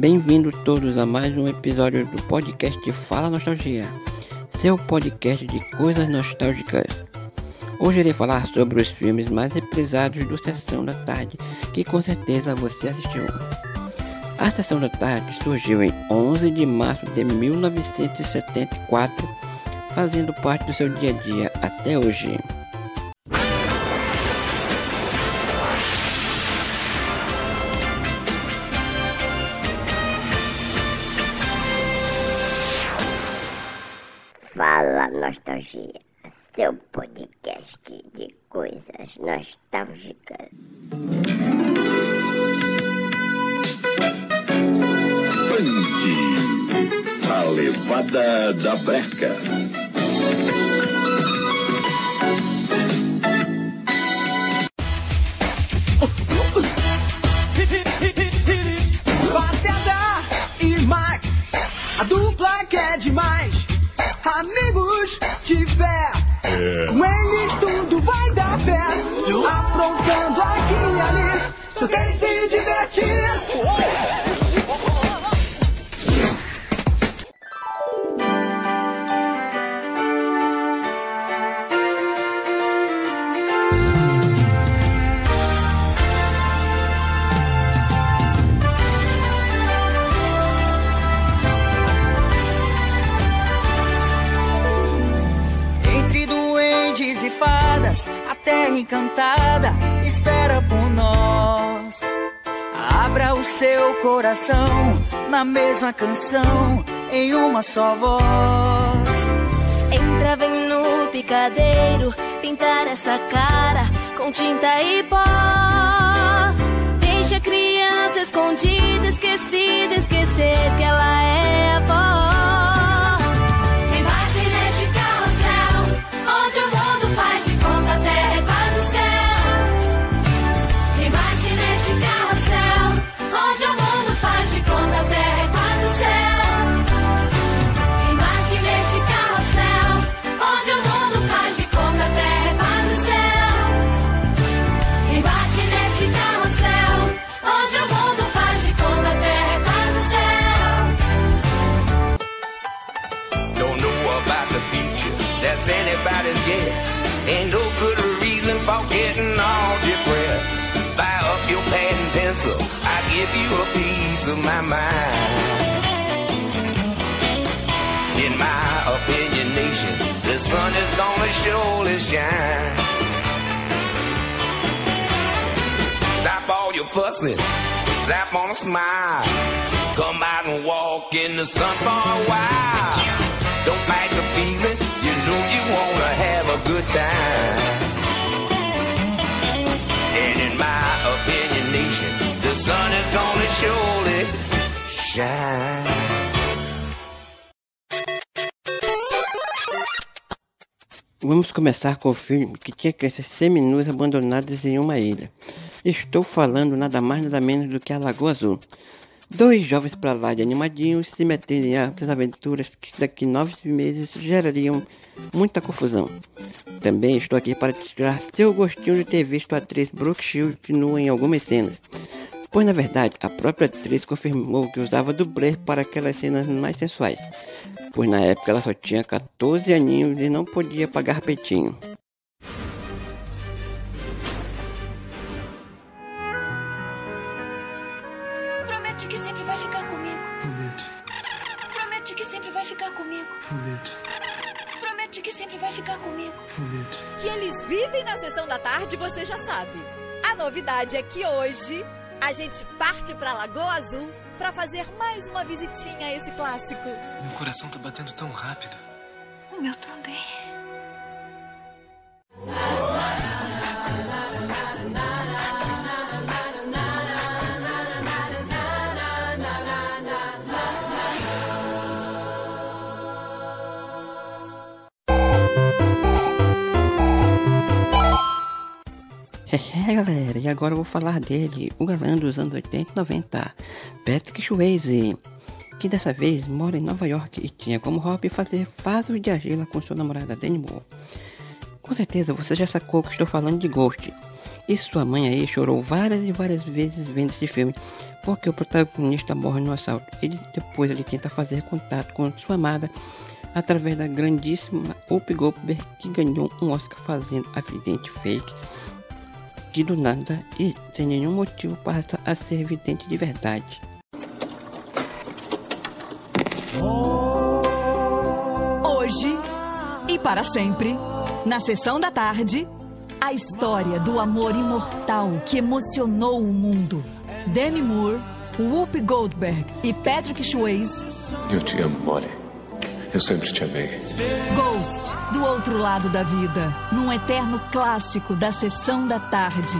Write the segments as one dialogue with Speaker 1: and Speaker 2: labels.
Speaker 1: Bem-vindos todos a mais um episódio do podcast Fala Nostalgia, seu podcast de coisas nostálgicas. Hoje irei falar sobre os filmes mais reprisados do Sessão da Tarde, que com certeza você assistiu. A Sessão da Tarde surgiu em 11 de março de 1974, fazendo parte do seu dia a dia até hoje.
Speaker 2: Coisas nostálgicas.
Speaker 3: A levada da breca.
Speaker 4: Fazenda e Max, a dupla que é demais. Amigos de fé, com eles Aprontando aqui e ali, querem se divertir.
Speaker 5: Encantada espera por nós. Abra o seu coração na mesma canção, em uma só voz.
Speaker 6: Entra, vem no picadeiro, pintar essa cara com tinta e pó. Deixa a criança escondida, esquecida, esquecer que ela é avó.
Speaker 7: Guess. Ain't no good reason for getting all depressed. Buy up your pad and pencil, I give you a piece of my mind. In my opinion, nation, the sun is gonna surely shine. Stop all your fussing, slap on a smile. Come out and walk in the sun for a while. Don't fight the feeling, you know you wanna have a good time. And in my opinion, nation, the sun is gonna surely shine.
Speaker 1: Vamos começar com o filme que tinha crianças seminus abandonadas em uma ilha. Estou falando nada mais nada menos do que a Lagoa Azul. Dois jovens para lá de animadinhos se meterem em altas aventuras que daqui nove meses gerariam muita confusão. Também estou aqui para tirar seu gostinho de ter visto a atriz Brooke Shields nua em algumas cenas. Pois na verdade, a própria atriz confirmou que usava dublê para aquelas cenas mais sensuais. Pois na época ela só tinha 14 aninhos e não podia pagar peitinho.
Speaker 8: Promete que sempre vai ficar comigo.
Speaker 9: Promete,
Speaker 8: Promete que sempre vai ficar comigo.
Speaker 9: promete,
Speaker 8: Promete que sempre vai ficar comigo.
Speaker 9: promete.
Speaker 10: que eles vivem na sessão da tarde, você já sabe. A novidade é que hoje a gente parte pra Lagoa Azul pra fazer mais uma visitinha a esse clássico.
Speaker 9: Meu coração tá batendo tão rápido.
Speaker 8: O meu também.
Speaker 1: Galera, e agora eu vou falar dele, o galã dos anos 80 e 90, Patrick Swayze, que dessa vez mora em Nova York e tinha como hobby fazer vasos de argila com sua namorada Dani Moore. Com certeza você já sacou que estou falando de Ghost, E sua mãe aí chorou várias e várias vezes vendo esse filme, porque o protagonista morre no assalto. Ele depois ele tenta fazer contato com sua amada através da grandíssima Up Goldberg, que ganhou um Oscar fazendo a vidente fake, que do nada e sem nenhum motivo passa a ser vidente de verdade.
Speaker 11: Hoje e para sempre, na sessão da tarde, a história do amor imortal que emocionou o mundo. Demi Moore, Whoopi Goldberg e Patrick Swayze.
Speaker 9: Eu te amo, Molly. Eu sempre te amei.
Speaker 11: Ghost, do outro lado da vida, num eterno clássico da sessão da tarde.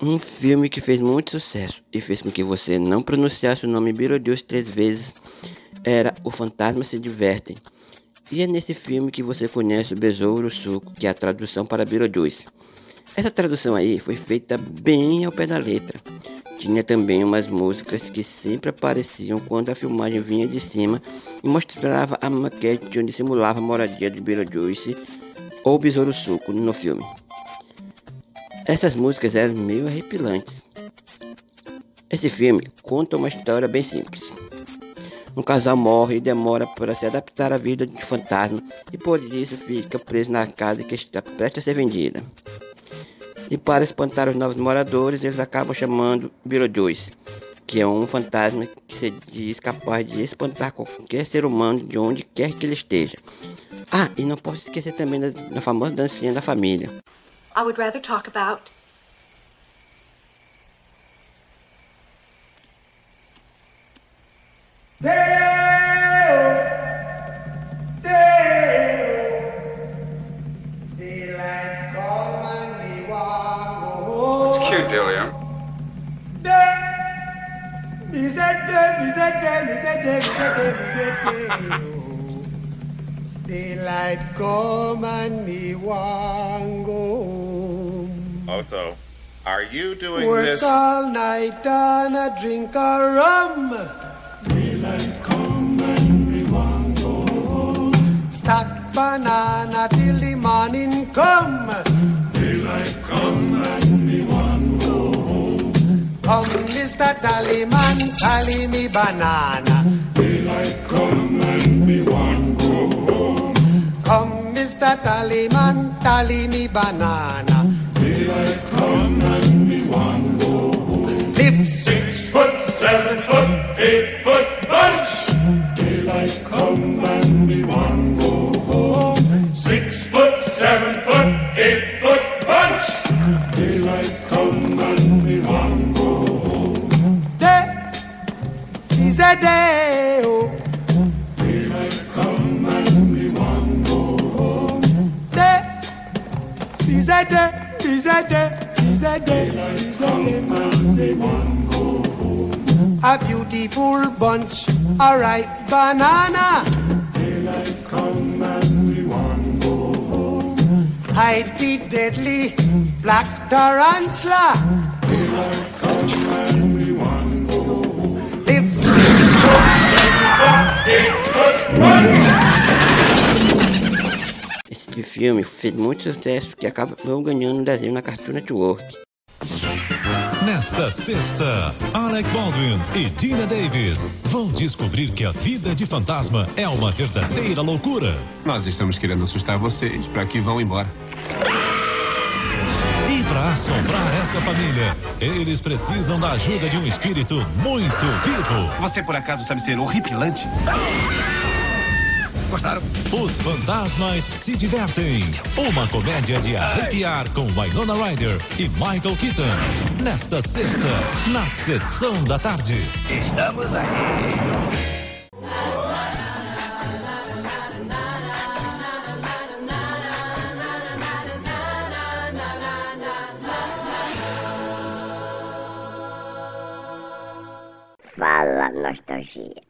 Speaker 1: Um filme que fez muito sucesso e fez com que você não pronunciasse o nome Beetlejuice três vezes era O Fantasma Se Divertem. E é nesse filme que você conhece o Besouro Suco, que é a tradução para Beetlejuice. Essa tradução aí foi feita bem ao pé da letra. Tinha também umas músicas que sempre apareciam quando a filmagem vinha de cima e mostrava a maquete onde simulava a moradia de Beetlejuice ou Besouro Suco no filme. Essas músicas eram meio arrepilantes. Esse filme conta uma história bem simples. Um casal morre e demora para se adaptar à vida de fantasma e por isso fica preso na casa que está prestes a ser vendida. E para espantar os novos moradores, eles acabam chamando Beetlejuice, que é um fantasma que se diz capaz de espantar qualquer ser humano de onde quer que ele esteja. Ah, e não posso esquecer também da, da famosa dancinha da família.
Speaker 8: I would rather talk about
Speaker 9: It's cute, Delia.
Speaker 4: Daylight come and me want go home.
Speaker 12: Oh, are you doing
Speaker 4: Work
Speaker 12: this?
Speaker 4: all night and a drink a rum. Daylight come and go home. Stack banana till the morning come. Daylight come and go home. Come, Mr. Tallyman, tally me banana. Daylight come and go home. Come, Mr. Tallyman, tally me banana. Daylight come and foot, eight foot bunch. Daylight come and me want go home. Six foot, seven foot, eight foot bunch. Daylight come and me want go home. Day is a day. Oh. Daylight come and me want go home. Day is a day. Is a day. Is a day. Is a day. A beautiful bunch, a ripe banana. Daylight come and we want go home. Hide the deadly black tarantula. Daylight come and we want go home. Live six foot, eight foot bunch.
Speaker 1: Esse filme fez muito sucesso porque acabou ganhando um desenho na Cartoon Network.
Speaker 13: Nesta sexta, Alec Baldwin e Dina Davis vão descobrir que a vida de fantasma é uma verdadeira loucura.
Speaker 14: Nós estamos querendo assustar vocês para que vão embora.
Speaker 13: E para assombrar essa família, eles precisam da ajuda de um espírito muito vivo.
Speaker 14: Você por acaso sabe ser horripilante? Gostaram?
Speaker 13: Os fantasmas se divertem. Uma comédia de arrepiar com Winona Ryder e Michael Keaton. Nesta sexta, na sessão da tarde.
Speaker 14: Estamos aí.
Speaker 2: Fala Nostalgia,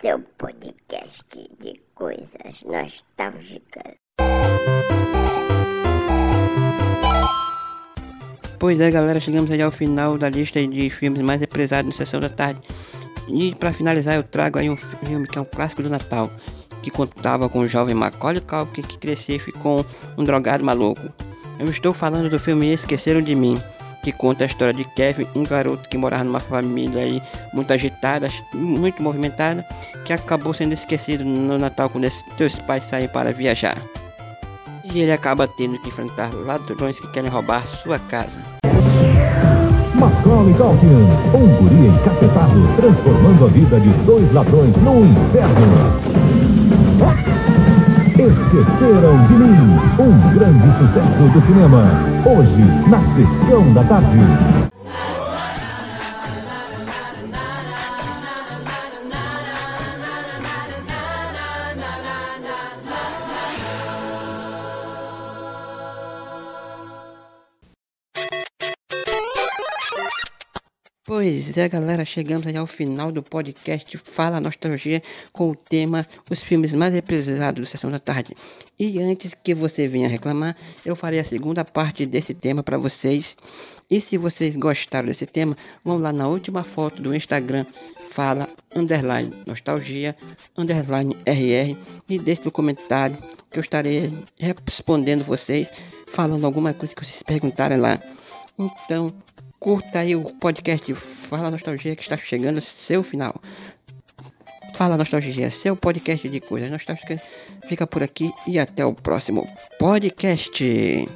Speaker 2: seu podcast de coisas nostálgicas.
Speaker 1: Pois é, galera, chegamos aí ao final da lista de filmes mais represados na sessão da tarde. E para finalizar, eu trago aí um filme que é um clássico do Natal, que contava com o jovem Macaulay Culkin que cresceu e ficou um drogado maluco. Eu estou falando do filme Esqueceram de Mim, que conta a história de Kevin, um garoto que morava numa família aí muito agitada, muito movimentada, que acabou sendo esquecido no Natal quando seus pais saem para viajar. E ele acaba tendo que enfrentar ladrões que querem roubar sua casa.
Speaker 15: Macaulay Culkin, um guri encapetado, transformando a vida de dois ladrões no inferno. Esqueceram de mim, um grande sucesso do cinema. Hoje, na sessão da tarde.
Speaker 1: Pois é, galera, chegamos aí ao final do podcast Fala Nostalgia com o tema Os filmes mais represados do Sessão da Tarde. E antes que você venha reclamar, eu farei a segunda parte desse tema para vocês. E se vocês gostaram desse tema, vão lá na última foto do Instagram, fala underline nostalgia underline rr e deixe no comentário que eu estarei respondendo vocês, falando alguma coisa que vocês perguntarem lá. Então, Curta aí o podcast Fala Nostalgia que está chegando ao seu final. Fala Nostalgia, seu podcast de coisas nostálgicas. Fica por aqui e até o próximo podcast.